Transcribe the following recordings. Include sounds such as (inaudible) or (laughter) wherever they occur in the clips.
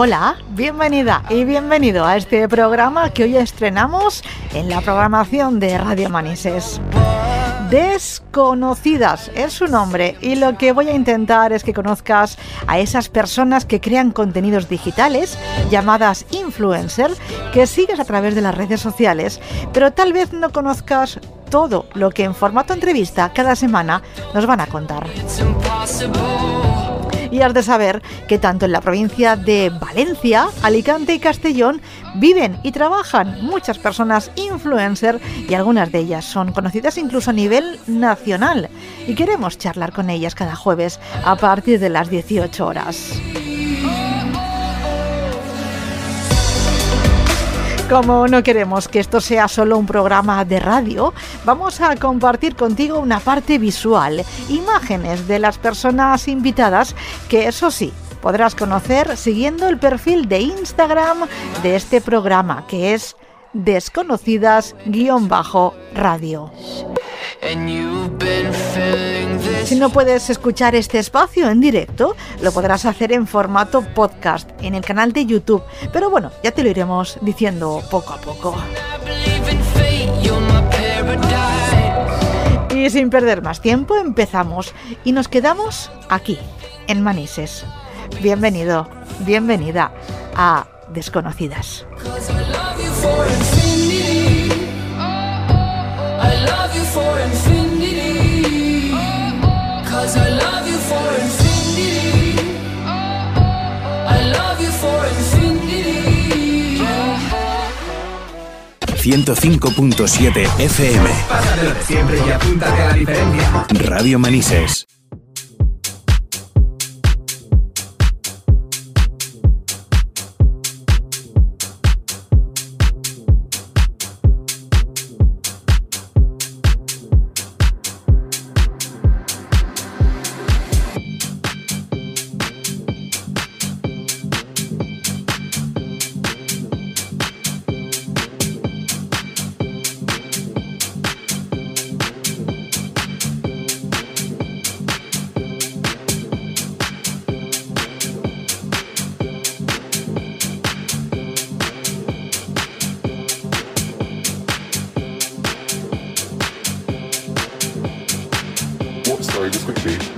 Hola, bienvenida y bienvenido a este programa que hoy estrenamos en la programación de Radio Manises. Desconocidas es su nombre y lo que voy a intentar es que conozcas a esas personas que crean contenidos digitales llamadas influencer que sigues a través de las redes sociales, pero tal vez no conozcas todo lo que en formato entrevista cada semana nos van a contar. Y has de saber que tanto en la provincia de Valencia, Alicante y Castellón viven y trabajan muchas personas influencer y algunas de ellas son conocidas incluso a nivel nacional. Y queremos charlar con ellas cada jueves a partir de las 18 horas. Como no queremos que esto sea solo un programa de radio, vamos a compartir contigo una parte visual, imágenes de las personas invitadas, que eso sí, podrás conocer siguiendo el perfil de Instagram de este programa, que es desconocidas-radio. Si no puedes escuchar este espacio en directo, lo podrás hacer en formato podcast en el canal de YouTube. Pero bueno, ya te lo iremos diciendo poco a poco. Y sin perder más tiempo, empezamos y nos quedamos aquí, en Manises. Bienvenido, bienvenida a Desconocidas. ...105.7 FM... Pásatelo de siempre y apúntate a la diferencia. Radio Manises. very quickly.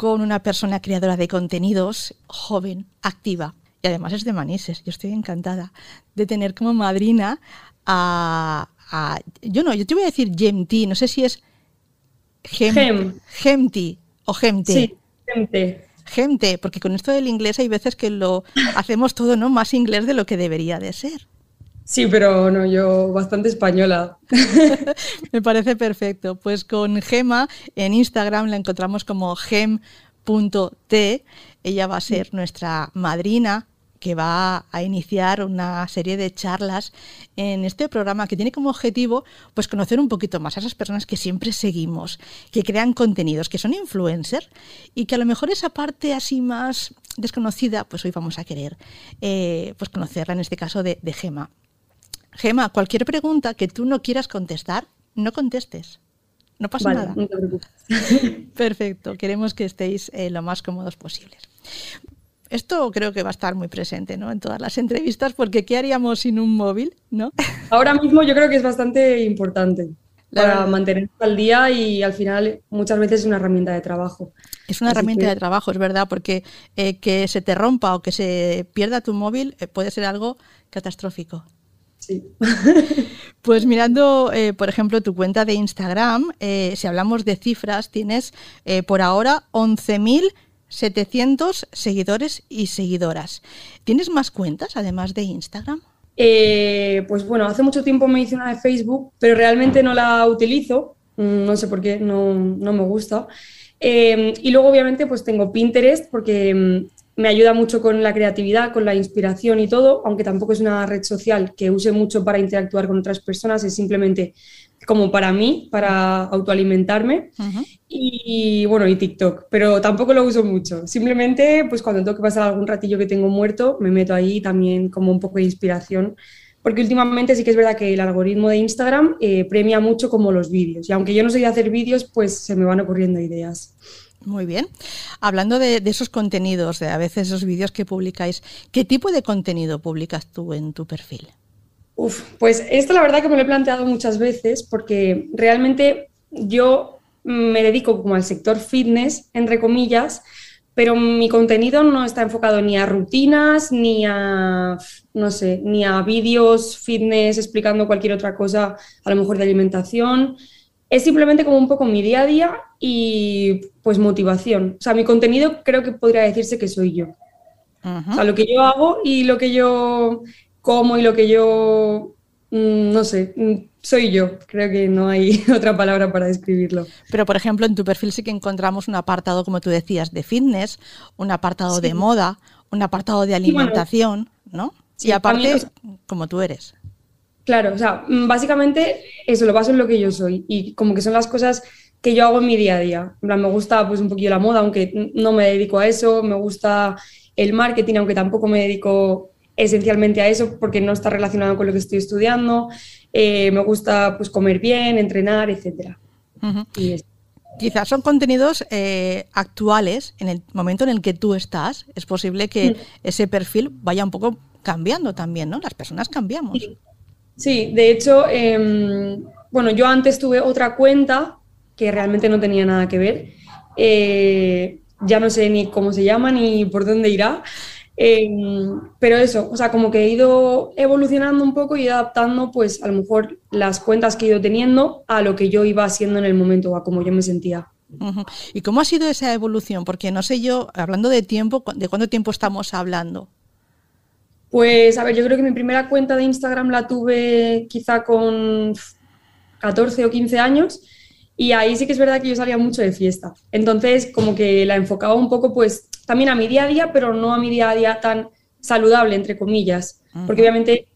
con una persona creadora de contenidos joven, activa. Y además es de Manises. Yo estoy encantada de tener como madrina a... a- yo no, yo te voy a decir Gemti. No sé si es Gem, Gem. Gemti o Gemte. Sí, gente. Gente, porque con esto del inglés hay veces que lo hacemos todo no más inglés de lo que debería de ser. Sí, pero no, yo bastante española. (laughs) Me parece perfecto. Pues con Gema en Instagram la encontramos como gem.t. Ella va a ser nuestra madrina que va a iniciar una serie de charlas en este programa que tiene como objetivo pues conocer un poquito más a esas personas que siempre seguimos, que crean contenidos, que son influencers y que a lo mejor esa parte así más desconocida, pues hoy vamos a querer eh, pues conocerla en este caso de, de Gema. Gema, cualquier pregunta que tú no quieras contestar, no contestes. No pasa Vale, nada. no te preocupes. (laughs) (laughs) Perfecto, queremos que estéis eh, lo más cómodos posibles. Esto creo que va a estar muy presente ¿no? en todas las entrevistas, porque ¿qué haríamos sin un móvil? ¿no? (laughs) Ahora mismo yo creo que es bastante importante La para mantenerse al día y al final muchas veces es una herramienta de trabajo. Es una Así herramienta que- de trabajo, es verdad, porque eh, que se te rompa o que se pierda tu móvil eh, puede ser algo catastrófico. Sí. (laughs) Pues mirando, eh, por ejemplo, tu cuenta de Instagram, eh, si hablamos de cifras, tienes eh, por ahora 11.700 seguidores y seguidoras. ¿Tienes más cuentas además de Instagram? Eh, pues bueno, hace mucho tiempo me hice una de Facebook, pero realmente no la utilizo. Mm, No sé por qué, no, no me gusta. Y luego obviamente pues tengo Pinterest porque mm, me ayuda mucho con la creatividad, con la inspiración y todo, aunque tampoco es una red social que use mucho para interactuar con otras personas, es simplemente como para mí, para autoalimentarme. Y bueno, y TikTok, pero tampoco lo uso mucho. Simplemente, pues cuando tengo que pasar algún ratillo que tengo muerto, me meto ahí también como un poco de inspiración porque últimamente sí que es verdad que el algoritmo de Instagram eh, premia mucho como los vídeos. Y aunque yo no soy de hacer vídeos, pues se me van ocurriendo ideas. Muy bien. Hablando de, esos contenidos, de a veces esos vídeos que publicáis, ¿qué tipo de contenido publicas tú en tu perfil? Uf, pues esto la verdad que me lo he planteado muchas veces porque realmente yo me dedico como al sector fitness, entre comillas, pero mi contenido no está enfocado ni a rutinas, ni a, no sé, ni a vídeos fitness explicando cualquier otra cosa, a lo mejor de alimentación. Es simplemente como un poco mi día a día y pues motivación. O sea, mi contenido creo que podría decirse que soy yo. O sea, lo que yo hago y lo que yo como y lo que yo, mm, no sé, mm, soy yo. Creo que no hay (laughs) otra palabra para describirlo. Pero, por ejemplo, en tu perfil sí que encontramos un apartado, como tú decías, de fitness, un apartado de moda, un apartado de Sí, bueno. alimentación, ¿no? Sí, y aparte, también, o sea- como tú eres. Claro, o sea, mm, básicamente eso lo baso en lo que yo soy y como que son las cosas que yo hago en mi día a día. En plan, me gusta pues un poquillo la moda, aunque no me dedico a eso, me gusta el marketing, aunque tampoco me dedico esencialmente a eso porque no está relacionado con lo que estoy estudiando. Eh, me gusta pues comer bien, entrenar, etcétera. Ujú. Y es- Quizás son contenidos eh, actuales en el momento en el que tú estás. Es posible que Mm. ese perfil vaya un poco cambiando también, ¿no? Las personas cambiamos. Sí, de hecho, em, bueno, yo antes tuve otra cuenta que realmente no tenía nada que ver. Eh, ya no sé ni cómo se llama ni por dónde irá. Em, pero eso, o sea, como que he ido evolucionando un poco y adaptando, pues a lo mejor las cuentas que he ido teniendo a lo que yo iba haciendo en el momento, a cómo yo me sentía. ¿Y cómo ha sido esa evolución? Porque no sé yo, hablando de tiempo, ¿de cuánto tiempo estamos hablando? Pues, a ver, yo creo que mi primera cuenta de Instagram la tuve quizá con 14 o 15 años y ahí sí que es verdad que yo salía mucho de fiesta. Entonces, como que la enfocaba un poco, pues, también a mi día a día, pero no a mi día a día tan saludable, entre comillas. Porque obviamente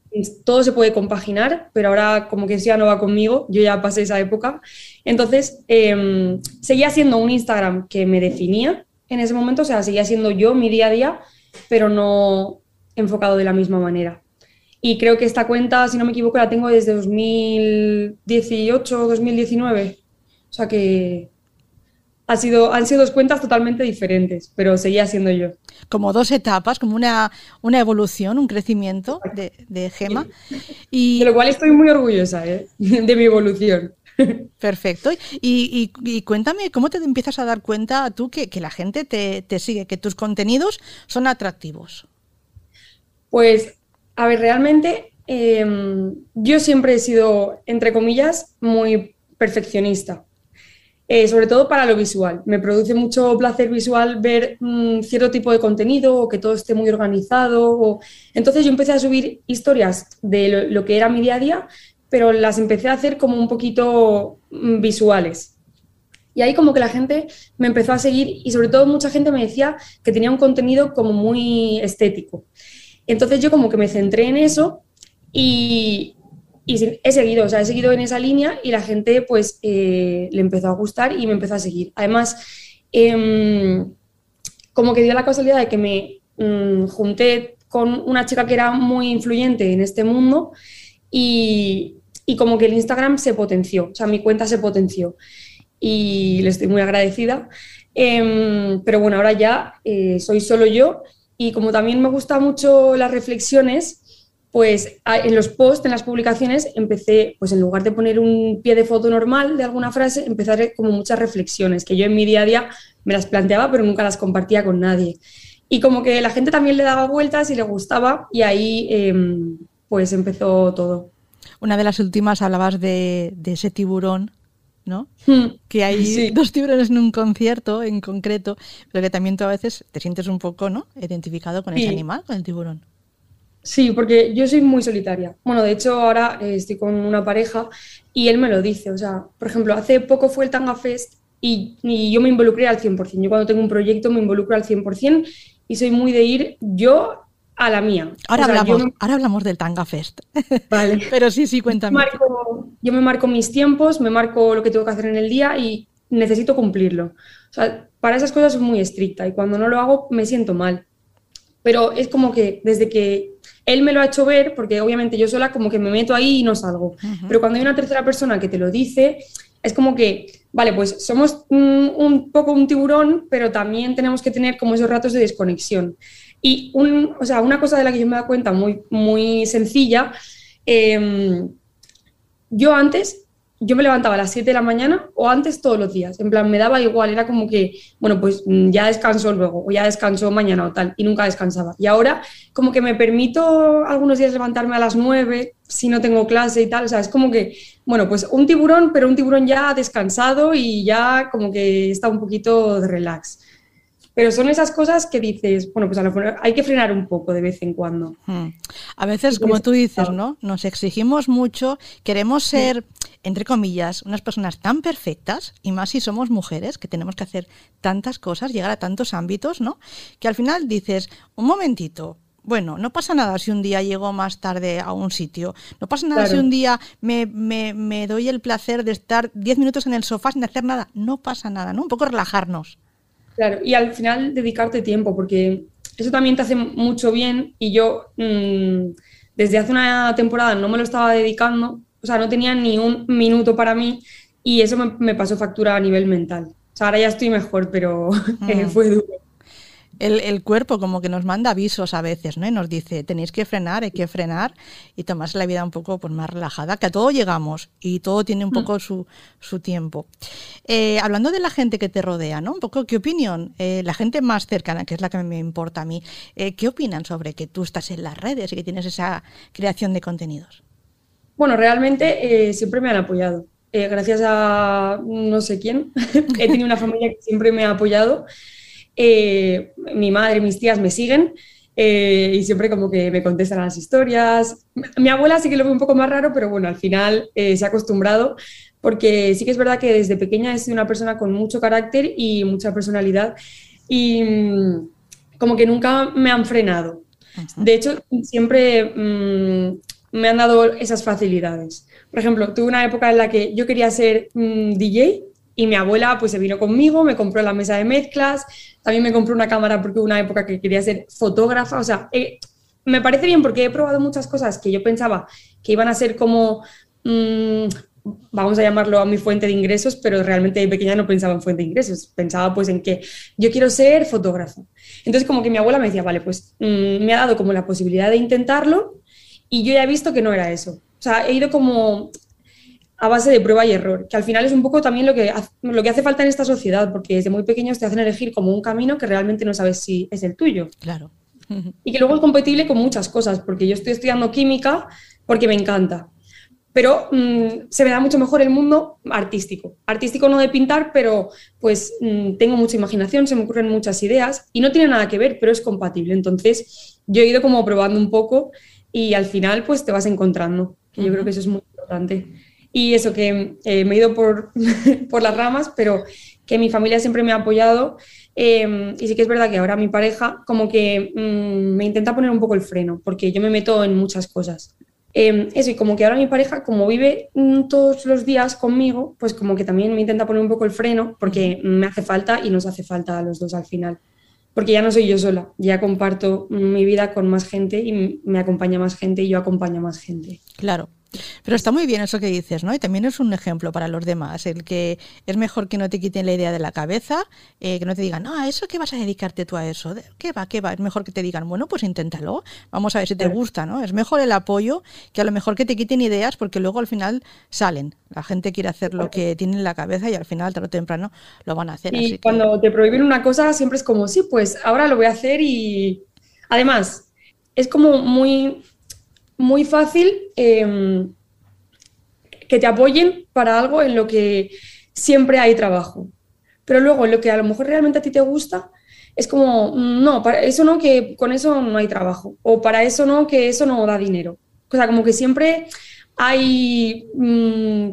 todo se puede compaginar, pero ahora como que eso ya no va conmigo, yo ya pasé esa época. Entonces, em, seguía siendo un Instagram que me definía en ese momento, o sea, seguía siendo yo mi día a día, pero no enfocado de la misma manera. Y creo que esta cuenta, si no me equivoco, la tengo desde 2018 o 2019. O sea que ha sido, han sido dos cuentas totalmente diferentes, pero seguía siendo yo. Como dos etapas, como una, una evolución, un crecimiento de, de Gema. (laughs) Y, De lo cual estoy muy orgullosa ¿eh? (laughs) de mi evolución. (laughs) Perfecto. Y, y- y cuéntame, ¿cómo te empiezas a dar cuenta tú que, que la gente te, te sigue, que tus contenidos son atractivos? Pues, a ver, realmente eh, yo siempre he sido, entre comillas, muy perfeccionista. Eh, sobre todo para lo visual. Me produce mucho placer visual ver mm, cierto tipo de contenido o que todo esté muy organizado. Entonces yo empecé a subir historias de lo, lo que era mi día a día, pero las empecé a hacer como un poquito mm, visuales. Y ahí como que la gente me empezó a seguir y sobre todo mucha gente me decía que tenía un contenido como muy estético. Entonces yo como que me centré en eso y, he seguido, o sea, he seguido en esa línea y la gente pues eh, le empezó a gustar y me empezó a seguir. Además, em, como que dio la casualidad de que me mm, junté con una chica que era muy influyente en este mundo y, y como que el Instagram se potenció, o sea, mi cuenta se potenció y le estoy muy agradecida. Em, pero bueno, ahora ya eh, soy solo yo y como también me gustan mucho las reflexiones, pues en los posts, en las publicaciones, empecé, pues en lugar de poner un pie de foto normal de alguna frase, hacer como muchas reflexiones que yo en mi día a día me las planteaba, pero nunca las compartía con nadie. Y como que la gente también le daba vueltas y le gustaba y ahí em, pues empezó todo. Una de las últimas hablabas de ese tiburón, ¿no? Hmm. Que hay (laughs) Sí. dos tiburones en un concierto en concreto, pero que también tú a veces te sientes un poco, ¿no? Identificado con ese animal, con el tiburón. Sí, porque yo soy muy solitaria. Bueno, de hecho ahora eh, estoy con una pareja y él me lo dice. O sea, por ejemplo, hace poco fue el Tanga Fest y, y yo me involucré al 100%. Yo cuando tengo un proyecto me involucro al 100% y soy muy de ir yo a la mía. Ahora O sea, hablamos, me- ahora hablamos del Tanga Fest. (laughs) Vale. pero sí, sí, cuéntame. marco- yo me marco mis tiempos, me marco lo que tengo que hacer en el día y necesito cumplirlo. O sea, para esas cosas soy muy estricta y cuando no lo hago me siento mal. Pero es como que desde que él me lo ha hecho ver, porque obviamente yo sola como que me meto ahí y no salgo. Pero cuando hay una tercera persona que te lo dice, es como que, vale, pues somos mm, un poco un tiburón, pero también tenemos que tener como esos ratos de desconexión. Y un, o sea, una cosa de la que yo me he dado cuenta muy, sencilla, em, yo antes, yo me levantaba a las 7 de la mañana o antes todos los días, en plan, me daba igual, era como que, bueno, pues mm, ya descanso luego o ya descanso mañana o tal, y nunca descansaba. Y ahora como que me permito algunos días levantarme a las 9 si no tengo clase y tal, o sea, es como que, bueno, pues un tiburón, pero un tiburón ya descansado y ya como que está un poquito de relax. Pero son esas cosas que dices, bueno, pues a lo mejor hay que frenar un poco de vez en cuando. Hmm. A veces, como tú dices, ¿no? Nos exigimos mucho, queremos ser, entre comillas, unas personas tan perfectas, y más si somos mujeres, que tenemos que hacer tantas cosas, llegar a tantos ámbitos, ¿no? Que al final dices, un momentito, bueno, no pasa nada si un día llego más tarde a un sitio. No pasa nada Claro. si un día me, me- me doy el placer de estar 10 minutos en el sofá sin hacer nada. No pasa nada, ¿no? Un poco relajarnos. Claro, y al final dedicarte tiempo, porque eso también te hace mucho bien y yo mm, desde hace una temporada no me lo estaba dedicando, o sea, no tenía ni un minuto para mí y eso me, me pasó factura a nivel mental. O sea, ahora ya estoy mejor, pero eh, (laughs) Mm. fue duro. El, el cuerpo como que nos manda avisos a veces, ¿no? Y nos dice, tenéis que frenar, hay que frenar y tomarse la vida un poco pues, más relajada, que a todo llegamos y todo tiene un poco su, su tiempo. Eh, hablando de la gente que te rodea, ¿no? Un poco, ¿qué opinión? eh, la gente más cercana, que es la que me importa a mí, eh, ¿qué opinan sobre que tú estás en las redes y que tienes esa creación de contenidos? Bueno, realmente siempre me han apoyado. Gracias a no sé quién, (laughs) he tenido una familia que siempre me ha apoyado. Eh, mi madre, mis tías me siguen eh, y siempre como que me contestan a las historias. Mi abuela sí que lo ve un poco más raro, pero bueno, al final eh, se ha acostumbrado porque sí que es verdad que desde pequeña he sido una persona con mucho carácter y mucha personalidad y mm, como que nunca me han frenado. De hecho, siempre mm, me han dado esas facilidades. Por ejemplo, tuve una época en la que yo quería ser mm, DJ y mi abuela pues se vino conmigo, me compró la mesa de mezclas, también me compró una cámara porque hubo una época que quería ser fotógrafa. O sea, eh, me parece bien porque he probado muchas cosas que yo pensaba que iban a ser como, mm, vamos a llamarlo a mi fuente de ingresos, pero realmente de pequeña no pensaba en fuente de ingresos, pensaba pues en que yo quiero ser fotógrafa. Entonces como que mi abuela me decía, vale, pues mm, me ha dado como la posibilidad de intentarlo y yo ya he visto que no era eso. O sea, he ido como a base de prueba y error, que al final es un poco también lo que, haz- lo que hace falta en esta sociedad, porque desde muy pequeños te hacen elegir como un camino que realmente no sabes si es el tuyo. Claro. Y que luego es compatible con muchas cosas, porque yo estoy estudiando química porque me encanta. Pero mm, se me da mucho mejor el mundo artístico. Artístico no de pintar, pero pues mm, tengo mucha imaginación, se me ocurren muchas ideas y no tiene nada que ver, pero es compatible. Entonces yo he ido como probando un poco y al final pues te vas encontrando, que yo creo que eso es muy importante. Y eso que eh, me he ido por, (laughs) por las ramas, pero que mi familia siempre me ha apoyado eh, y sí que es verdad que ahora mi pareja como que mm, me intenta poner un poco el freno, porque yo me meto en muchas cosas. Eh, eso, y como que ahora mi pareja, como vive mm, todos los días conmigo, pues como que también me intenta poner un poco el freno, porque me hace falta y nos hace falta a los dos al final. Porque ya no soy yo sola, ya comparto mi vida con más gente y me acompaña más gente y yo acompaño a más gente. Claro. Pero está muy bien eso que dices, ¿no? Y también es un ejemplo para los demás, el que es mejor que no te quiten la idea de la cabeza, eh, que no te digan, no, ¿a eso qué vas a dedicarte tú a eso? ¿De- ¿Qué va, qué va? Es mejor que te digan, bueno, pues inténtalo, vamos a ver si te gusta, ¿no? Es mejor el apoyo que a lo mejor que te quiten ideas porque luego al final salen. La gente quiere hacer lo que tiene en la cabeza y al final, tarde o temprano, lo van a hacer. así Y que- cuando te prohíben una cosa, siempre es como, sí, pues ahora lo voy a hacer y además es como muy, muy fácil eh, que te apoyen para algo en lo que siempre hay trabajo. Pero luego lo que a lo mejor realmente a ti te gusta, es como, mm, no, para eso no, que con eso no hay trabajo. O para eso no, que eso no da dinero. O sea, como que siempre hay mm,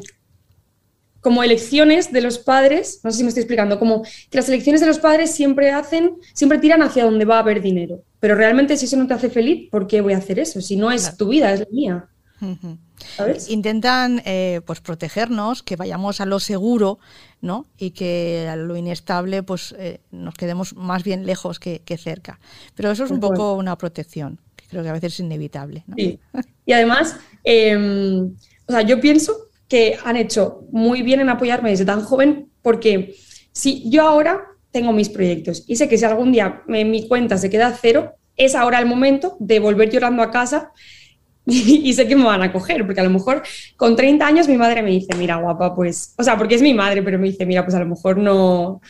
como elecciones de los padres, no sé si me estoy explicando, como que las elecciones de los padres siempre hacen, siempre tiran hacia donde va a haber dinero. Pero realmente si eso no te hace feliz, ¿por qué voy a hacer eso? Si no es Claro. tu vida, es la mía. Intentan eh, pues protegernos, que vayamos a lo seguro, ¿no? Y que a lo inestable pues eh, nos quedemos más bien lejos que, que cerca. Pero eso es un poco una protección, que creo que a veces es inevitable. ¿no? Sí. Y además, eh, o sea, yo pienso que han hecho muy bien en apoyarme desde tan joven porque si yo ahora tengo mis proyectos y sé que si algún día me- mi cuenta se queda a cero, es ahora el momento de volver llorando a casa (laughs) y, y sé que me van a coger, porque a lo mejor con 30 años mi madre me dice, mira guapa, pues, o sea, porque es mi madre, pero me dice, mira, pues a lo mejor no,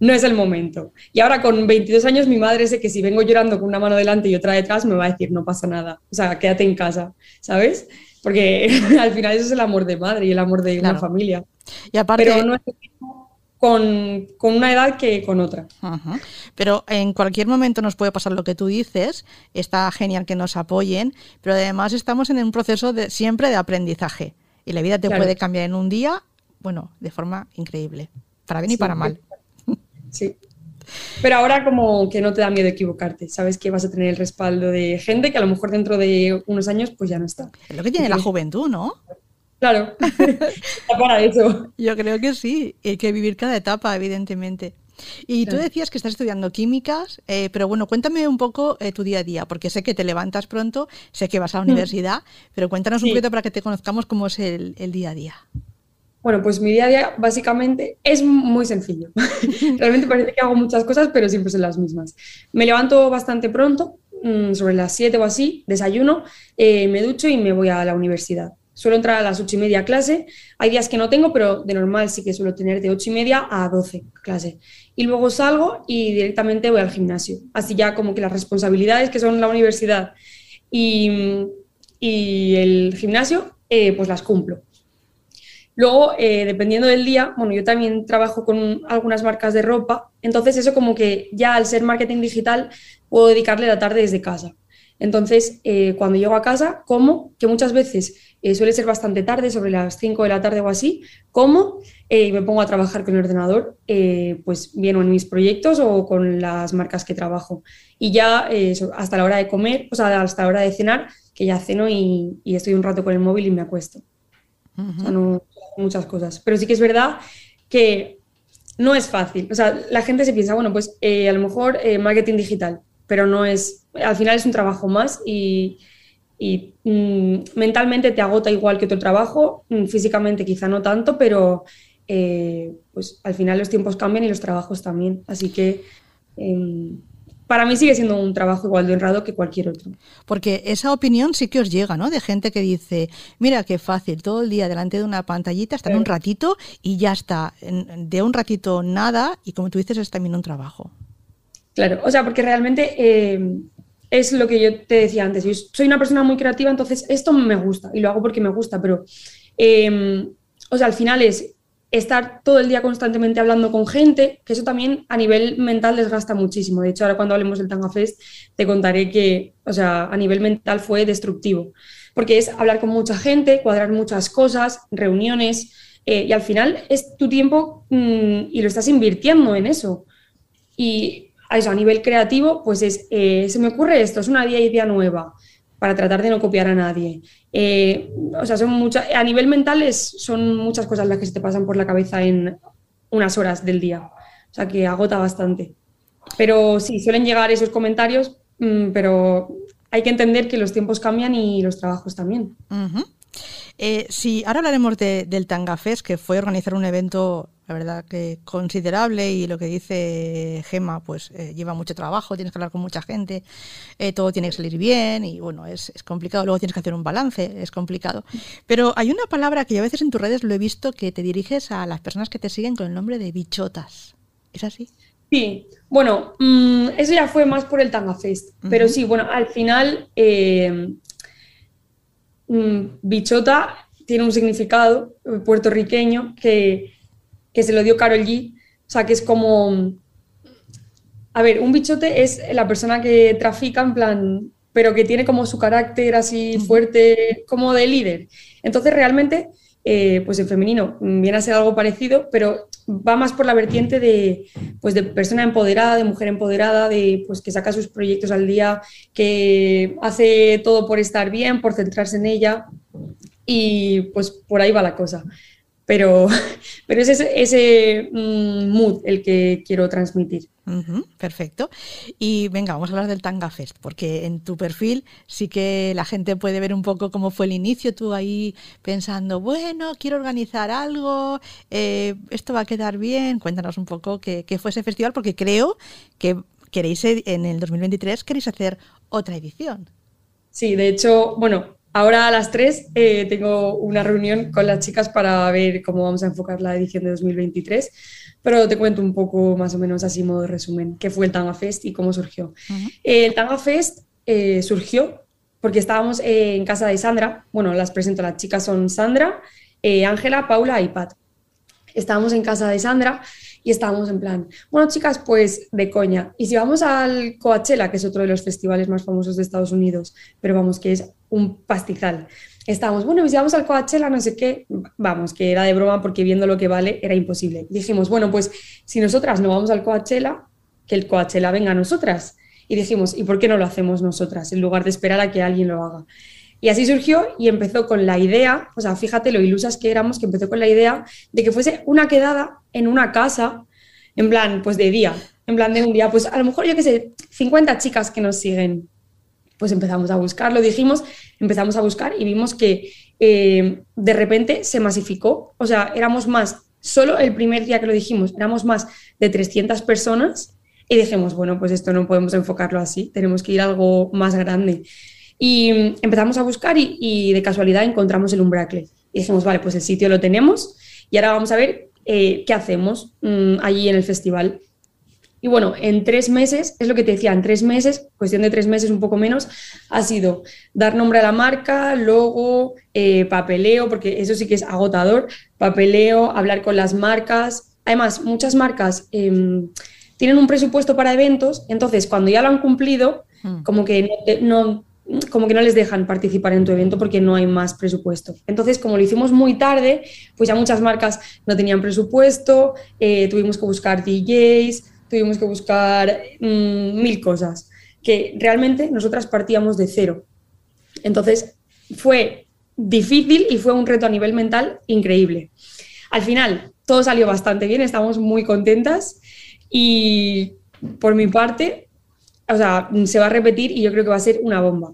no es el momento. Y ahora con 22 años mi madre sé que si vengo llorando con una mano delante y otra detrás me va a decir, no pasa nada, o sea, quédate en casa, ¿sabes? Porque (laughs) al final eso es el amor de madre y el amor de Claro. una familia. Y aparte, Pero no es lo mismo con, con una edad que con otra. Pero en cualquier momento nos puede pasar lo que tú dices, está genial que nos apoyen, pero además estamos en un proceso de, siempre de aprendizaje y la vida te Claro. puede cambiar en un día, bueno, de forma increíble, para bien y para mal. Sí. Pero ahora como que no te da miedo equivocarte, sabes que vas a tener el respaldo de gente que a lo mejor dentro de unos años pues ya no está. Es lo que tiene la juventud, ¿no? Claro, (laughs) está para eso. Yo creo que sí, hay que vivir cada etapa, evidentemente. Y tú decías que estás estudiando químicas, eh, pero bueno, cuéntame un poco eh, tu día a día, porque sé que te levantas pronto, sé que vas a la universidad, pero cuéntanos un Mm. Poquito para que te conozcamos cómo es el, el día a día. Bueno, pues mi día a día básicamente es muy sencillo. (laughs) Realmente parece que hago muchas cosas, pero siempre son las mismas. Me levanto bastante pronto, mm, sobre las 7 o así, desayuno, eh, me ducho y me voy a la universidad. Suelo entrar a las 8 y media clase. Hay días que no tengo, pero de normal sí que suelo tener de 8 y media a 12 clase. Y luego salgo y directamente voy al gimnasio. Así ya como que las responsabilidades que son la universidad y, y el gimnasio, eh, pues las cumplo. Luego, eh, dependiendo del día, bueno, yo también trabajo con algunas marcas de ropa, entonces eso como que ya al ser marketing digital puedo dedicarle la tarde desde casa. Entonces, eh, cuando llego a casa, como, que muchas veces eh, suele ser bastante tarde, sobre las 5 de la tarde o así, como eh, y me pongo a trabajar con el ordenador, eh, pues bien o en mis proyectos o con las marcas que trabajo. Y ya eh, hasta la hora de comer, o sea, hasta la hora de cenar, que ya ceno y, y estoy un rato con el móvil y me acuesto. O sea, no muchas cosas. Pero sí que es verdad que no es fácil. O sea, la gente se piensa, bueno, pues eh, a lo mejor eh, marketing digital, pero no es, al final es un trabajo más y, y, mm, mentalmente te agota igual que otro trabajo, mm, físicamente quizá no tanto, pero eh, pues al final los tiempos cambian y los trabajos también. Así que em, para mí sigue siendo un trabajo igual de honrado que cualquier otro. Porque esa opinión sí que os llega, ¿no? De gente que dice, mira qué fácil, todo el día delante de una pantallita, estar un ratito y ya está. De un ratito nada y como tú dices es también un trabajo. Claro, o sea, porque realmente eh, es lo que yo te decía antes. Yo soy una persona muy creativa, entonces esto me gusta y lo hago porque me gusta, pero, eh, o sea, al final es estar todo el día constantemente hablando con gente, que eso también a nivel mental desgasta muchísimo. De hecho, ahora cuando hablemos del Tanga Fest, te contaré que, o sea, a nivel mental fue destructivo, porque es hablar con mucha gente, cuadrar muchas cosas, reuniones, eh, y al final es tu tiempo mm, y lo estás invirtiendo en eso. Y a eso, a nivel creativo, pues es, eh, se me ocurre esto, es una idea nueva para tratar de no copiar a nadie. Eh, o sea, son muchas, a nivel mental es, son muchas cosas las que se te pasan por la cabeza en unas horas del día. O sea, que agota bastante. Pero sí, suelen llegar esos comentarios, mm, pero hay que entender que los tiempos cambian y los trabajos también. Eh, sí, ahora hablaremos de- del Tanga Fest, que fue organizar un evento, la verdad que considerable y lo que dice Gema, pues eh, lleva mucho trabajo, tienes que hablar con mucha gente, eh, todo tiene que salir bien y bueno, es, es complicado, luego tienes que hacer un balance, es complicado. Pero hay una palabra que yo a veces en tus redes lo he visto que te diriges a las personas que te siguen con el nombre de bichotas. ¿Es así? Sí, bueno, mm, eso ya fue más por el Tanga Fest, pero sí, bueno, al final eh, mm, bichota tiene un significado puertorriqueño que, que se lo dio Carol G, o sea, que es como, a ver, un bichote es la persona que trafica en plan, pero que tiene como su carácter así fuerte, como de líder. Entonces, realmente, eh, pues en femenino viene a ser algo parecido, pero va más por la vertiente de, pues de persona empoderada, de mujer empoderada, de pues que saca sus proyectos al día, que hace todo por estar bien, por centrarse en ella y pues por ahí va la cosa. Pero, (laughs) pero es ese, ese mm, mood el que quiero transmitir. Perfecto. Y venga, vamos a hablar del Tanga Fest, porque en tu perfil sí que la gente puede ver un poco cómo fue el inicio, tú ahí pensando, bueno, quiero organizar algo, eh, esto va a quedar bien. Cuéntanos un poco qué, qué fue ese festival, porque creo que queréis en el 2023 queréis hacer otra edición. Sí, de hecho, bueno, ahora a las 3 eh, tengo una reunión con las chicas para ver cómo vamos a enfocar la edición de 2023, pero te cuento un poco más o menos así modo de resumen qué fue el Tanga Fest y cómo surgió. Eh, el Tanga Fest eh, surgió porque estábamos en casa de Sandra, bueno, las presento, las chicas son Sandra, eh, Ángela, Paula y Pat. Estábamos en casa de Sandra y estábamos en plan, bueno chicas, pues de coña. Y si vamos al Coachella, que es otro de los festivales más famosos de Estados Unidos, pero vamos, que es un pastizal. Estábamos, bueno, si vamos al Coachella, no sé qué, vamos, que era de broma porque viendo lo que vale era imposible. Dijimos, bueno, pues si nosotras no vamos al Coachella, que el Coachella venga a nosotras. Y dijimos, ¿y por qué no lo hacemos nosotras en lugar de esperar a que alguien lo haga? Y así surgió y empezó con la idea, o sea, fíjate lo ilusas que éramos, que empezó con la idea de que fuese una quedada en una casa, en plan, pues de día, en plan de un día, pues a lo mejor yo qué sé, 50 chicas que nos siguen. Pues empezamos a buscar, lo dijimos, empezamos a buscar y vimos que eh, de repente se masificó, o sea, éramos más, solo el primer día que lo dijimos, éramos más de 300 personas y dijimos, bueno, pues esto no podemos enfocarlo así, tenemos que ir a algo más grande. Y mm, empezamos a buscar y, de casualidad encontramos el Umbracle. Y dijimos, vale, pues el sitio lo tenemos y ahora vamos a ver eh, qué hacemos mm, allí en el festival. Y bueno, en tres meses, es lo que te decía, en tres meses, cuestión de tres meses, un poco menos, ha sido dar nombre a la marca, logo, eh, papeleo, porque eso sí que es agotador, papeleo, hablar con las marcas. Además, muchas marcas em, tienen un presupuesto para eventos, entonces cuando ya lo han cumplido, como que no- como que no les dejan participar en tu evento porque no hay más presupuesto. Entonces, como lo hicimos muy tarde, pues ya muchas marcas no tenían presupuesto, eh, tuvimos que buscar DJs, tuvimos que buscar mm, mil cosas, que realmente nosotras partíamos de cero. Entonces, fue difícil y fue un reto a nivel mental increíble. Al final, todo salió bastante bien, estamos muy contentas y por mi parte, o sea, se va a repetir y yo creo que va a ser una bomba.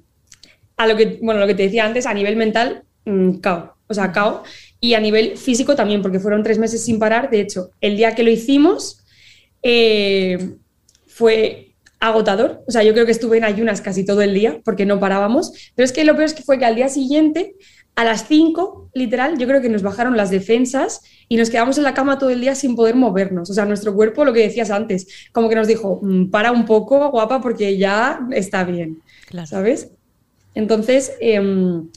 A lo que, bueno, lo que te decía antes, a nivel mental, mm, cao, o sea, cao, y a nivel físico también, porque fueron tres meses sin parar. De hecho, el día que lo hicimos eh, fue agotador, o sea, yo creo que estuve en ayunas casi todo el día porque no parábamos, pero es que lo peor es que fue que al día siguiente, a las 5, literal, yo creo que nos bajaron las defensas y nos quedamos en la cama todo el día sin poder movernos. O sea, nuestro cuerpo, lo que decías antes, como que nos dijo, "Mm, para un poco, guapa, porque ya está bien, Claro. ¿sabes? Entonces, em,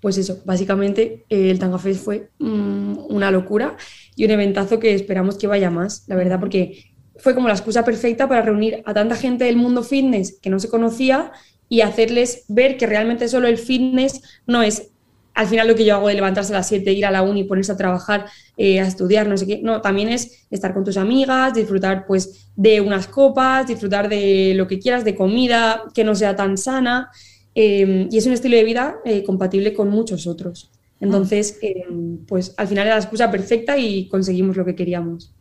pues eso, básicamente eh, el Tanga Fest fue mm, una locura y un eventazo que esperamos que vaya más, la verdad, porque fue como la excusa perfecta para reunir a tanta gente del mundo fitness que no se conocía y hacerles ver que realmente solo el fitness no es al final lo que yo hago de levantarse a las 7, ir a la uni, ponerse a trabajar, eh, a estudiar, no sé qué. No, también es estar con tus amigas, disfrutar pues de unas copas, disfrutar de lo que quieras, de comida que no sea tan sana. eh, y es un estilo de vida eh, compatible con muchos otros. Entonces, eh, pues al final era la excusa perfecta y conseguimos lo que queríamos.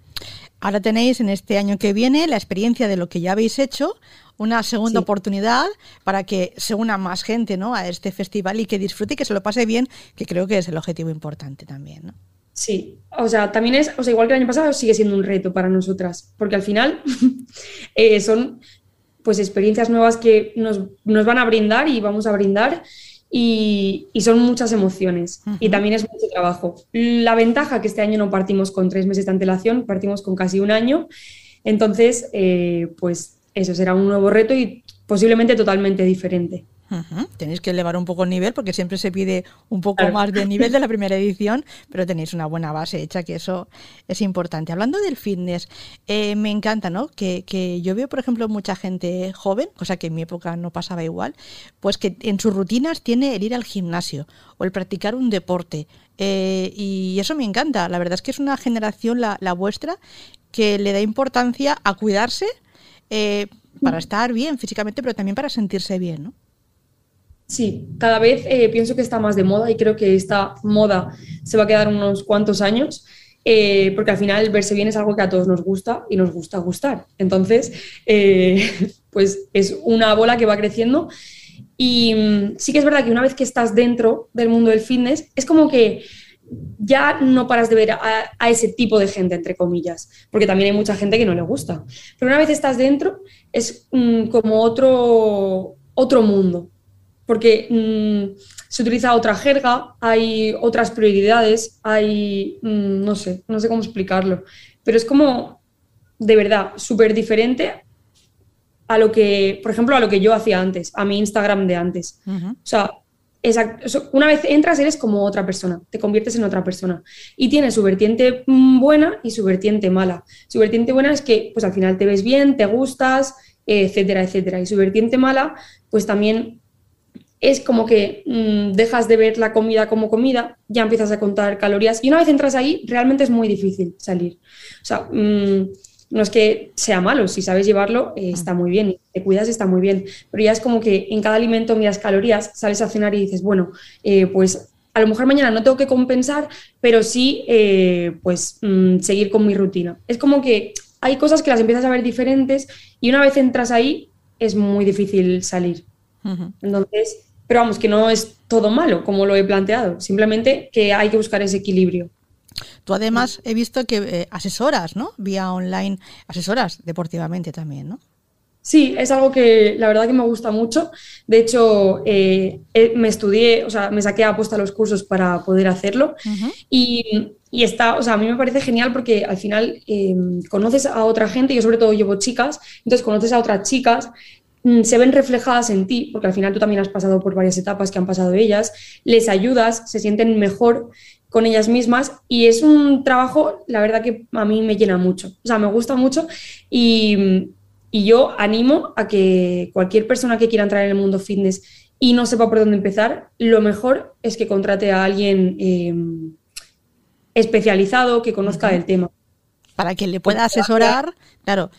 Ahora tenéis en este año que viene la experiencia de lo que ya habéis hecho, una segunda Sí. oportunidad para que se una más gente ¿no? a este festival y que disfrute y que se lo pase bien, que creo que es el objetivo importante también. ¿no? Sí, o sea, también es, o sea, igual que el año pasado, sigue siendo un reto para nosotras, porque al final (laughs) eh, son pues experiencias nuevas que nos, nos van a brindar y vamos a brindar y, y son muchas emociones y también es mucho trabajo. La ventaja que este año no partimos con tres meses de antelación, partimos con casi un año, entonces eh, pues eso será un nuevo reto y posiblemente totalmente diferente. Tenéis que elevar un poco el nivel porque siempre se pide un poco Claro. más de nivel de la (laughs) primera edición, pero tenéis una buena base hecha, que eso es importante. Hablando del fitness, eh, me encanta, ¿no? Que, que yo veo, por ejemplo, mucha gente joven, cosa que en mi época no pasaba igual, pues que en sus rutinas tiene el ir al gimnasio o el practicar un deporte. Eh, y eso me encanta. La verdad es que es una generación, la, la vuestra, que le da importancia a cuidarse eh, para estar bien físicamente, pero también para sentirse bien, ¿no? Sí, cada vez eh, pienso que está más de moda y creo que esta moda se va a quedar unos cuantos años, eh, porque al final verse bien es algo que a todos nos gusta y nos gusta gustar. Entonces, eh, (laughs) pues es una bola que va creciendo y mm, sí que es verdad que una vez que estás dentro del mundo del fitness, es como que ya no paras de ver a, ese tipo de gente, entre comillas, porque también hay mucha gente que no le gusta. Pero una vez estás dentro, es mm, como otro, otro mundo, porque mm, se utiliza otra jerga, hay otras prioridades, hay, mm, no sé, no sé cómo explicarlo, pero es como, de verdad, súper diferente a lo que, por ejemplo, a lo que yo hacía antes, a mi Instagram de antes. O sea, una vez entras eres como otra persona, te conviertes en otra persona. Y tiene su vertiente mm, buena y su vertiente mala. Su vertiente buena es que pues al final te ves bien, te gustas, etcétera, etcétera. Y su vertiente mala, pues también es como que mm, dejas de ver la comida como comida, ya empiezas a contar calorías y una vez entras ahí, realmente es muy difícil salir. O sea, mm, no es que sea malo, si sabes llevarlo, eh, está muy bien, te cuidas, está muy bien, pero ya es como que en cada alimento miras calorías, sales a cenar y dices, bueno, eh, pues a lo mejor mañana no tengo que compensar, pero sí, eh, pues mm, seguir con mi rutina. Es como que hay cosas que las empiezas a ver diferentes y una vez entras ahí, es muy difícil salir. Entonces, pero vamos, que no es todo malo, como lo he planteado, simplemente que hay que buscar ese equilibrio. Tú además he visto que eh, asesoras, ¿no? Vía online, asesoras deportivamente también, ¿no? Sí, es algo que la verdad que me gusta mucho. De hecho, eh, eh, me estudié, o sea, me saqué a posta los cursos para poder hacerlo. Y, y está, o sea, a mí me parece genial porque al final eh, conoces a otra gente, yo sobre todo llevo chicas, entonces conoces a otras chicas, se ven reflejadas en ti, porque al final tú también has pasado por varias etapas que han pasado ellas, les ayudas, se sienten mejor con ellas mismas y es un trabajo, la verdad que a mí me llena mucho, o sea, me gusta mucho y, y yo animo a que cualquier persona que quiera entrar en el mundo fitness y no sepa por dónde empezar, lo mejor es que contrate a alguien eh, especializado que conozca del tema. Para que le pueda asesorar, claro,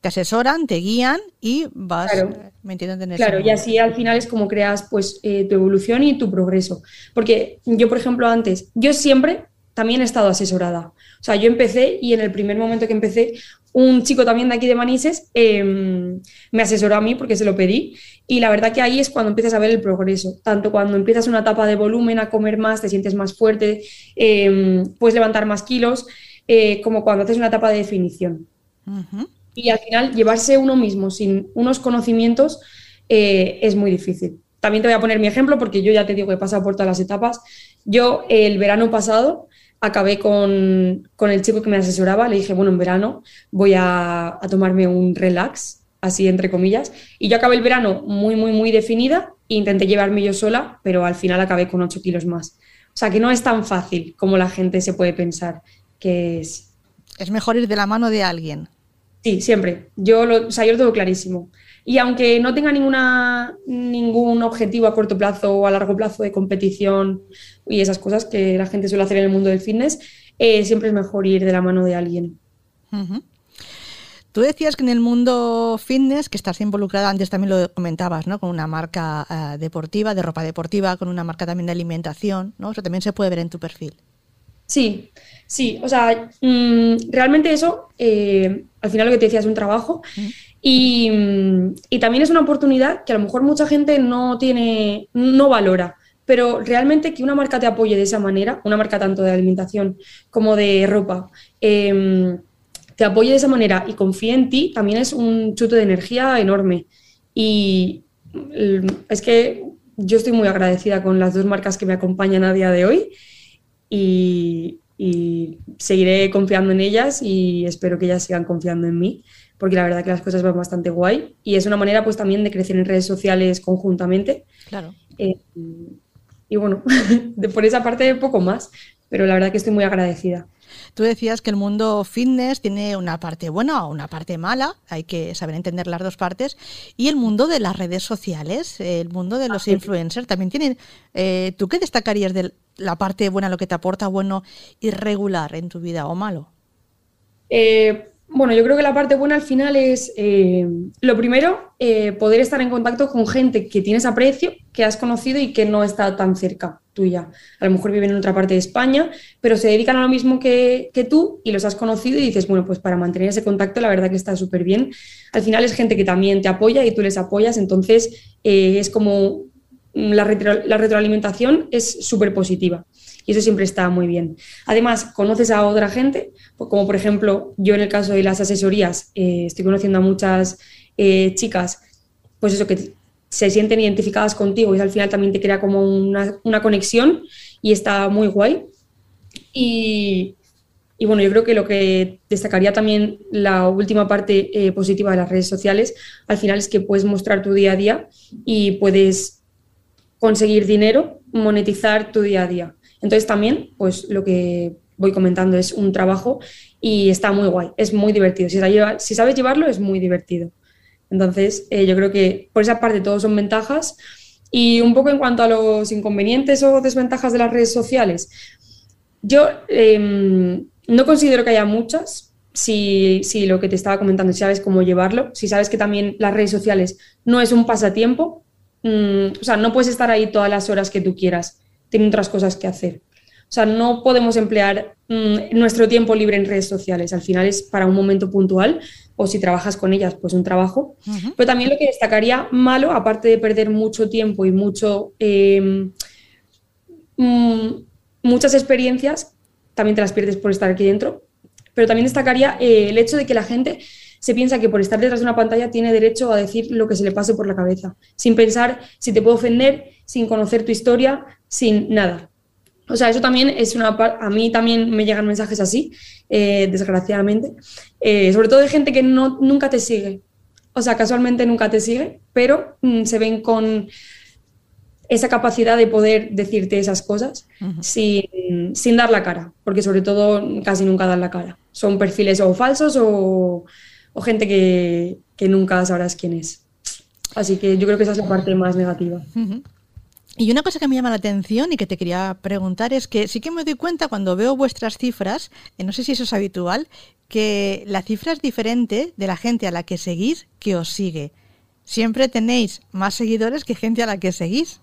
te asesoran, te guían y vas Claro. eh, metiéndote en ese Claro, y así al final es como creas pues eh, tu evolución y tu progreso. Porque yo, por ejemplo, antes, yo siempre también he estado asesorada. O sea, yo empecé y en el primer momento que empecé, un chico también de aquí de Manises eh, me asesoró a mí porque se lo pedí. Y la verdad que ahí es cuando empiezas a ver el progreso. Tanto cuando empiezas una etapa de volumen, a comer más, te sientes más fuerte, eh, puedes levantar más kilos, eh, como cuando haces una etapa de definición. Y al final, llevarse uno mismo sin unos conocimientos eh, es muy difícil. También te voy a poner mi ejemplo porque yo ya te digo que he pasado por todas las etapas. Yo el verano pasado acabé con, con el chico que me asesoraba, le dije, bueno, en verano voy a, a tomarme un relax, así entre comillas, y yo acabé el verano muy, muy, muy definida, e intenté llevarme yo sola, pero al final acabé con 8 kilos más. O sea que no es tan fácil como la gente se puede pensar que es. Es mejor ir de la mano de alguien. Sí, siempre. Yo lo, o sea, yo lo tengo clarísimo. Y aunque no tenga ninguna, ningún objetivo a corto plazo o a largo plazo de competición y esas cosas que la gente suele hacer en el mundo del fitness, eh, siempre es mejor ir de la mano de alguien. Tú decías que en el mundo fitness, que estás involucrada, antes también lo comentabas, ¿no? Con una marca eh, deportiva, de ropa deportiva, con una marca también de alimentación, ¿no? Eso también se puede ver en tu perfil. Sí, sí, o sea, mm, realmente eso, eh, al final lo que te decía es un trabajo. Y, y también es una oportunidad que a lo mejor mucha gente no tiene, no valora, pero realmente que una marca te apoye de esa manera, una marca tanto de alimentación como de ropa, eh, te apoye de esa manera y confíe en ti, también es un chute de energía enorme. Y mm, es que yo estoy muy agradecida con las dos marcas que me acompañan a día de hoy. Y, y seguiré confiando en ellas y espero que ellas sigan confiando en mí, porque la verdad que las cosas van bastante guay y es una manera pues también de crecer en redes sociales conjuntamente. Claro. Eh, y bueno, (laughs) de, por esa parte poco más, pero la verdad que estoy muy agradecida. Tú decías que el mundo fitness tiene una parte buena o una parte mala, hay que saber entender las dos partes, y el mundo de las redes sociales, el mundo de los sí. influencers, también tienen... eh, ¿Tú qué destacarías de la parte buena, lo que te aporta bueno y regular en tu vida o malo? Eh, bueno, yo creo que la parte buena al final es, eh, lo primero, eh, poder estar en contacto con gente que tienes aprecio, que has conocido y que no está tan cerca tuya. A lo mejor viven en otra parte de España, pero se dedican a lo mismo que, tú y los has conocido y dices, bueno, pues para mantener ese contacto la verdad que está súper bien. Al final es gente que también te apoya y tú les apoyas, entonces eh, es como mm, la, retro- la retroalimentación es súper positiva y eso siempre está muy bien. Además, conoces a otra gente, como por ejemplo yo en el caso de las asesorías eh, estoy conociendo a muchas eh, chicas, pues eso que se sienten identificadas contigo y al final también te crea como una, una conexión y está muy guay. Y, y bueno, yo creo que lo que destacaría también la última parte eh, positiva de las redes sociales, al final es que puedes mostrar tu día a día y puedes conseguir dinero, monetizar tu día a día. Entonces también, pues lo que voy comentando es un trabajo y está muy guay, es muy divertido. Si, sabes llevarlo, es muy divertido. Entonces, eh, yo creo que por esa parte todos son ventajas. Y un poco en cuanto a los inconvenientes o desventajas de las redes sociales, yo eh, no considero que haya muchas. Si, si lo que te estaba comentando, si sabes cómo llevarlo, si sabes que también las redes sociales no es un pasatiempo, mm, o sea, no puedes estar ahí todas las horas que tú quieras, tienen otras cosas que hacer. O sea, no podemos emplear mm, nuestro tiempo libre en redes sociales. Al final es para un momento puntual o si trabajas con ellas, pues un trabajo. Pero también lo que destacaría malo, aparte de perder mucho tiempo y mucho, eh, mm, muchas experiencias, también te las pierdes por estar aquí dentro, pero también destacaría eh, el hecho de que la gente se piensa que por estar detrás de una pantalla tiene derecho a decir lo que se le pase por la cabeza, sin pensar si te puedo ofender, sin conocer tu historia, sin nada. O sea, eso también es una parte, a mí también me llegan mensajes así, eh, desgraciadamente, eh, sobre todo de gente que no, nunca te sigue. O sea, casualmente nunca te sigue, pero mm, se ven con esa capacidad de poder decirte esas cosas sin, sin dar la cara, porque sobre todo casi nunca dan la cara. Son perfiles o falsos o, o gente que, que nunca sabrás quién es. Así que yo creo que esa es la parte más negativa. Ujú. Y una cosa que me llama la atención y que te quería preguntar es que sí que me doy cuenta cuando veo vuestras cifras, eh, no sé si eso es habitual, que la cifra es diferente de la gente a la que seguís que os sigue. Siempre tenéis más seguidores que gente a la que seguís.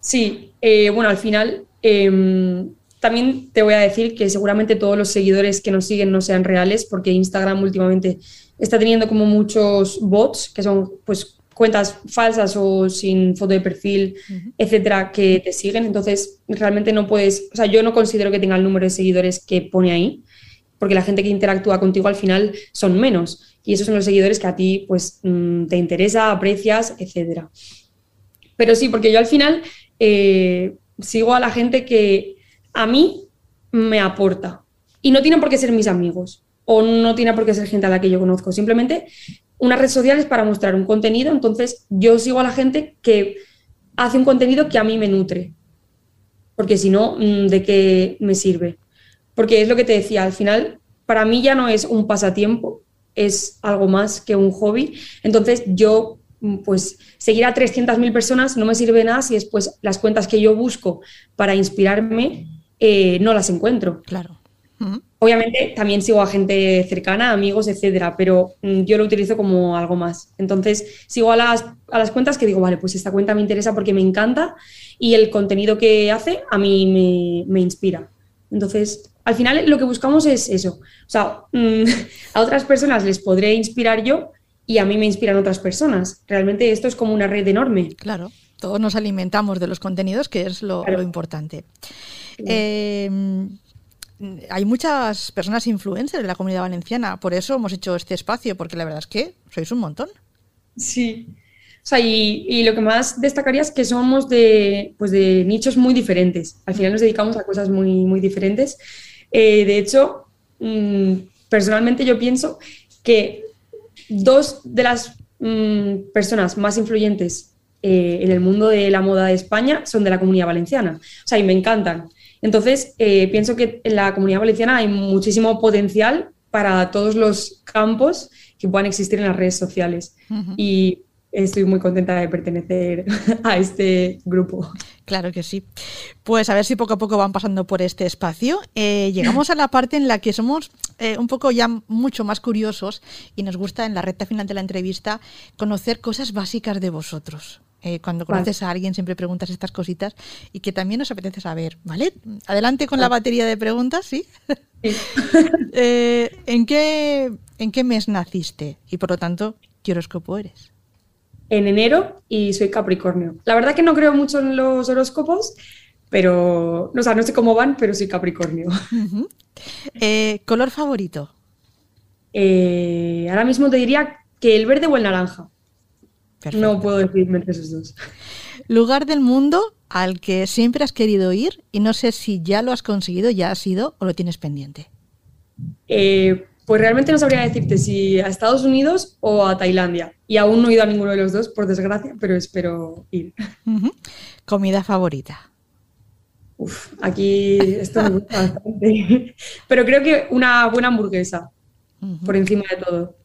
Sí, eh, bueno, al final eh, también te voy a decir que seguramente todos los seguidores que nos siguen no sean reales porque Instagram últimamente está teniendo como muchos bots que son pues cuentas falsas o sin foto de perfil, etcétera, que te siguen. Entonces, realmente no puedes, o sea, yo no considero que tenga el número de seguidores que pone ahí, porque la gente que interactúa contigo al final son menos. Y esos son los seguidores que a ti pues mm, te interesa, aprecias, etcétera. Pero sí, porque yo al final eh, sigo a la gente que a mí me aporta. Y no tienen por qué ser mis amigos o no tiene por qué ser gente a la que yo conozco. Simplemente una red social es para mostrar un contenido, entonces yo sigo a la gente que hace un contenido que a mí me nutre. Porque si no, mm, ¿de qué me sirve? Porque es lo que te decía, al final para mí ya no es un pasatiempo, es algo más que un hobby. Entonces yo mm, pues seguir a 300.000 personas no me sirve nada si después las cuentas que yo busco para inspirarme eh, no las encuentro. Claro. Obviamente también sigo a gente cercana, amigos, etcétera, pero mm, yo lo utilizo como algo más. Entonces sigo a las, a las cuentas que digo, vale, pues esta cuenta me interesa porque me encanta y el contenido que hace a mí me, me inspira. Entonces, al final lo que buscamos es eso. O sea, mm, (laughs) a otras personas les podré inspirar yo y a mí me inspiran otras personas. Realmente esto es como una red enorme. Claro, todos nos alimentamos de los contenidos, que es lo, Claro. lo importante. Eh, hay muchas personas influencers en la comunidad valenciana, por eso hemos hecho este espacio, porque la verdad es que sois un montón. Sí. O sea, y, lo que más destacaría es que somos de, pues de nichos muy diferentes. Al final nos dedicamos a cosas muy, muy diferentes. Eh, de hecho, mm, personalmente yo pienso que dos de las mm, personas más influyentes eh, en el mundo de la moda de España son de la comunidad valenciana. O sea, y me encantan. Entonces, eh, pienso que en la comunidad valenciana hay muchísimo potencial para todos los campos que puedan existir en las redes sociales. Y estoy muy contenta de pertenecer (laughs) a este grupo. Claro que sí. Pues a ver si poco a poco van pasando por este espacio. Eh, llegamos a la parte en la que somos eh, un poco ya mucho más curiosos y nos gusta en la recta final de la entrevista conocer cosas básicas de vosotros. Eh, cuando Vale. conoces a alguien siempre preguntas estas cositas y que también nos apetece saber, ¿vale? Adelante con la batería de preguntas, ¿sí? Sí. (laughs) Eh, ¿en, qué, ¿En qué mes naciste? Y por lo tanto, ¿qué horóscopo eres? En enero y soy Capricornio. La verdad que no creo mucho en los horóscopos, pero no, o sea, no sé cómo van, pero soy Capricornio. Eh, ¿Color favorito? Ahora mismo te diría que el verde o el naranja. Perfecto. No puedo decidirme entre esos dos. Lugar del mundo al que siempre has querido ir y no sé si ya lo has conseguido, ya has ido o lo tienes pendiente. Eh, pues realmente no sabría decirte si a Estados Unidos o a Tailandia. Y aún no he ido a ninguno de los dos, por desgracia, pero espero ir. Comida favorita. Uf, aquí esto me gusta bastante. (laughs) Pero creo que una buena hamburguesa, por encima de todo.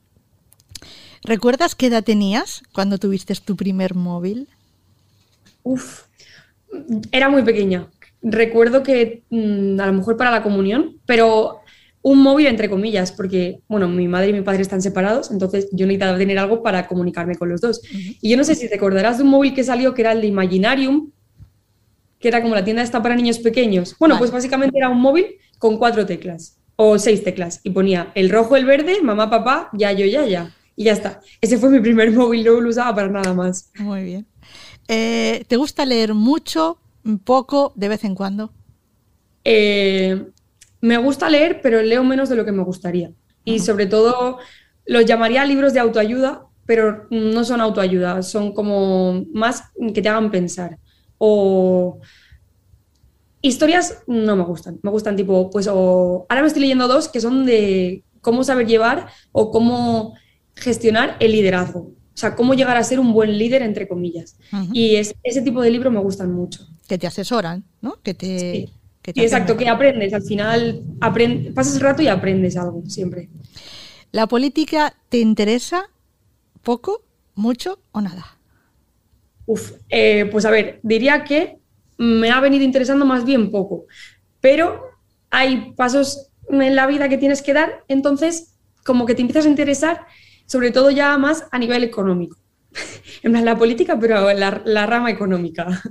¿Recuerdas qué edad tenías cuando tuviste tu primer móvil? Uf, era muy pequeña. Recuerdo que mm, a lo mejor para la comunión, pero un móvil entre comillas, porque, bueno, mi madre y mi padre están separados, entonces yo necesitaba tener algo para comunicarme con los dos. Y yo no sé si te acordarás de un móvil que salió que era el de Imaginarium, que era como la tienda esta para niños pequeños. Bueno, Vale. pues básicamente era un móvil con cuatro teclas o seis teclas y ponía el rojo, el verde, mamá, papá, ya, yo, ya, ya. Y ya está. Ese fue mi primer (laughs) móvil, no lo usaba para nada más. Muy bien. Eh, ¿Te gusta leer mucho, poco, de vez en cuando? Eh, me gusta leer, pero leo menos de lo que me gustaría. Y sobre todo los llamaría libros de autoayuda, pero no son autoayuda, son como más que te hagan pensar. O historias no me gustan, me gustan tipo, pues, o ahora me estoy leyendo dos que son de cómo saber llevar o cómo gestionar el liderazgo. O sea, cómo llegar a ser un buen líder, entre comillas. Y es, ese tipo de libros me gustan mucho. Que te asesoran, ¿no? Que te, Sí. que te exacto, que aprendes. Al final aprend- pasas el rato y aprendes algo, siempre. ¿La política te interesa poco, mucho o nada? Uf, eh, pues a ver, diría que me ha venido interesando más bien poco, pero hay pasos en la vida que tienes que dar, entonces como que te empiezas a interesar, sobre todo ya más a nivel económico. (laughs) En plan, la política, pero la, la rama económica.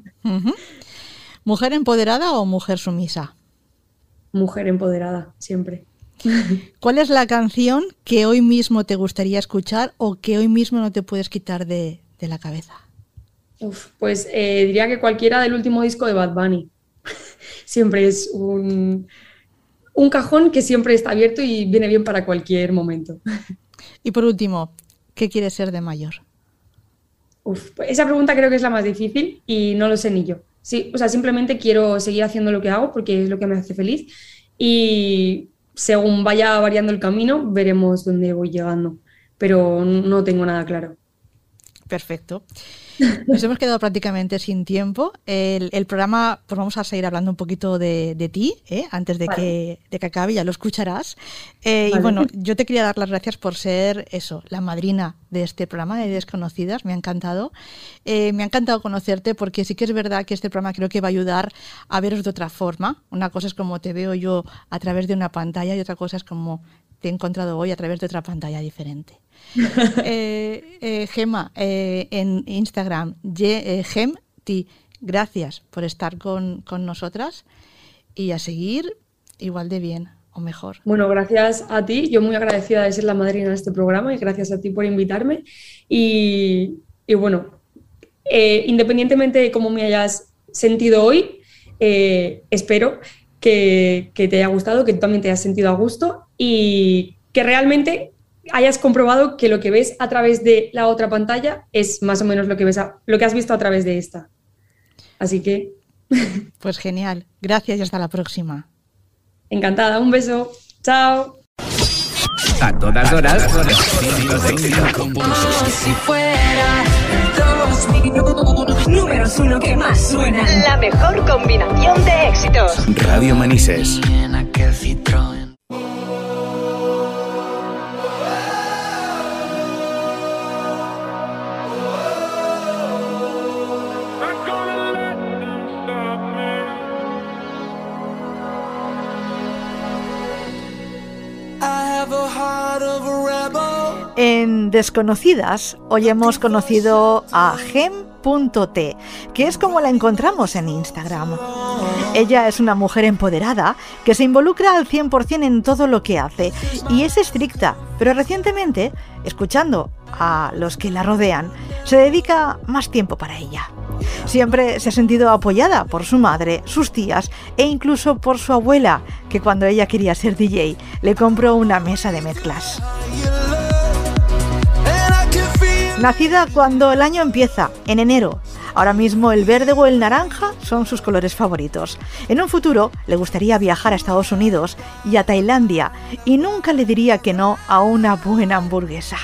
¿Mujer empoderada o mujer sumisa? Mujer empoderada, siempre. (laughs) ¿Cuál es la canción que hoy mismo te gustaría escuchar o que hoy mismo no te puedes quitar de, de la cabeza? Uf, pues eh, diría que cualquiera del último disco de Bad Bunny. (laughs) siempre es un, un cajón que siempre está abierto y viene bien para cualquier momento. Y por último, ¿qué quieres ser de mayor? Uf, pues esa pregunta creo que es la más difícil y no lo sé ni yo. Sí, o sea, simplemente quiero seguir haciendo lo que hago porque es lo que me hace feliz y según vaya variando el camino veremos dónde voy llegando, pero no tengo nada claro. Perfecto. Nos hemos quedado prácticamente sin tiempo. El, el programa, pues vamos a seguir hablando un poquito de, de ti, ¿eh? antes de, Vale. que, de que acabe, ya lo escucharás. Eh, Y bueno, yo te quería dar las gracias por ser eso, la madrina de este programa de Desconocidas. Me ha encantado. Eh, me ha encantado conocerte porque sí que es verdad que este programa creo que va a ayudar a veros de otra forma. Una cosa es como te veo yo a través de una pantalla y otra cosa es como te he encontrado hoy a través de otra pantalla diferente. (laughs) Eh, eh, Gema, eh, en Instagram, GemTi, gracias por estar con, con nosotras y a seguir igual de bien o mejor. Bueno, gracias a ti, yo muy agradecida de ser la madrina de este programa y gracias a ti por invitarme y, y bueno, independientemente de cómo me hayas sentido hoy, espero que, que te haya gustado, que tú también te hayas sentido a gusto y que realmente hayas comprobado que lo que ves a través de la otra pantalla es más o menos lo que, ves a- lo que has visto a través de esta. Así que (laughs) Pues genial, gracias y hasta la próxima. encantada, un beso, chao. A todas horas. Si fuera dos minutos, números uno que más suena. La mejor combinación de éxitos. Radio Manises. Desconocidas, hoy hemos conocido a Gem.t, que es como la encontramos en Instagram. Ella es una mujer empoderada que se involucra al 100% en todo lo que hace y es estricta, pero recientemente, escuchando a los que la rodean, se dedica más tiempo para ella. Siempre se ha sentido apoyada por su madre, sus tías e incluso por su abuela, que cuando ella quería ser DJ le compró una mesa de mezclas. Nacida cuando el año empieza, en enero. Ahora mismo el verde o el naranja son sus colores favoritos. En un futuro le gustaría viajar a Estados Unidos y a Tailandia y nunca le diría que no a una buena hamburguesa.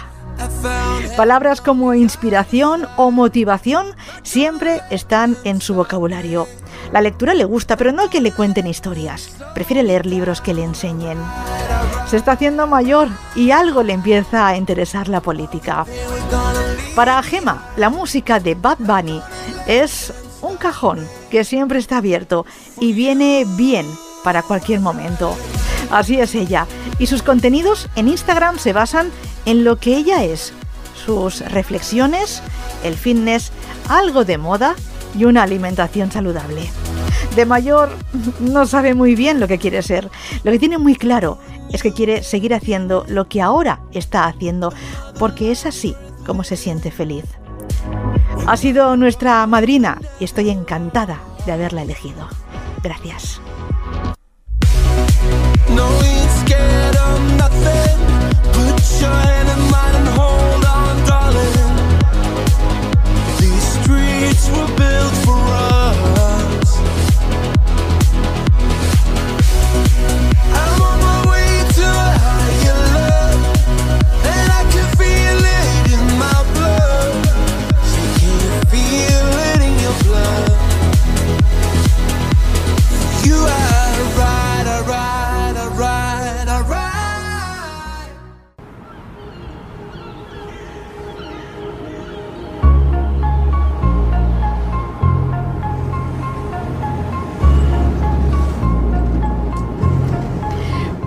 Palabras como inspiración o motivación siempre están en su vocabulario. La lectura le gusta, pero no que le cuenten historias. Prefiere leer libros que le enseñen. Se está haciendo mayor y algo le empieza a interesar la política. Para Gema, la música de Bad Bunny es un cajón que siempre está abierto y viene bien para cualquier momento. Así es ella. Y sus contenidos en Instagram se basan en lo que ella es, sus reflexiones, el fitness, algo de moda y una alimentación saludable. De mayor no sabe muy bien lo que quiere ser. Lo que tiene muy claro es que quiere seguir haciendo lo que ahora está haciendo, porque es así como se siente feliz. Ha sido nuestra madrina y estoy encantada de haberla elegido. Gracias. Were built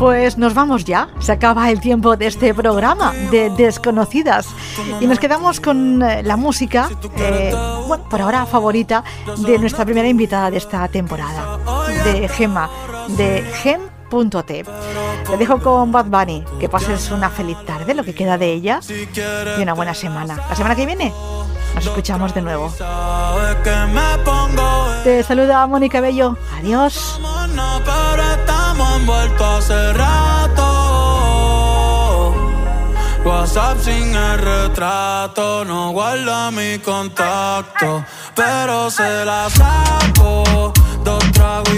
Pues nos vamos ya, se acaba el tiempo de este programa de Desconocidas y nos quedamos con eh, la música, eh, bueno, por ahora favorita de nuestra primera invitada de esta temporada, de Gema, de Gem.t. Te dejo con Bad Bunny, que pases una feliz tarde, lo que queda de ella, y una buena semana. La semana que viene nos escuchamos de nuevo. Te saluda Mónica Bello, adiós. Envueltos hace rato. WhatsApp sin el retrato, no guarda mi contacto, pero se la saco. Dos tragos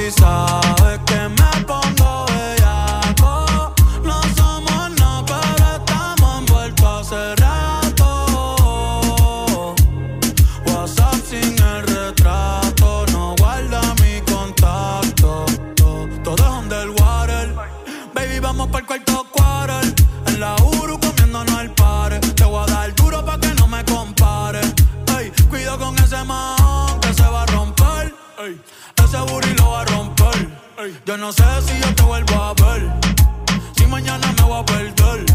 no sé si yo te vuelvo a ver. Si mañana me voy a perder.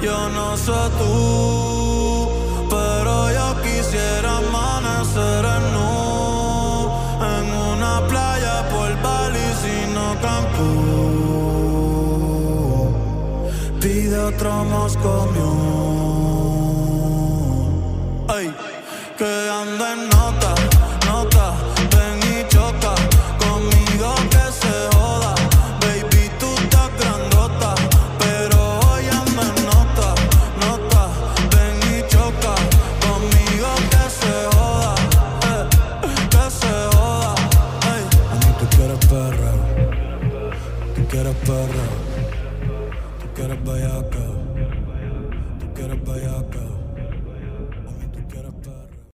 Yo no sé tú, pero yo quisiera amanecer en nu en una playa por Bali, sino Cancún. Pide otro Moscow.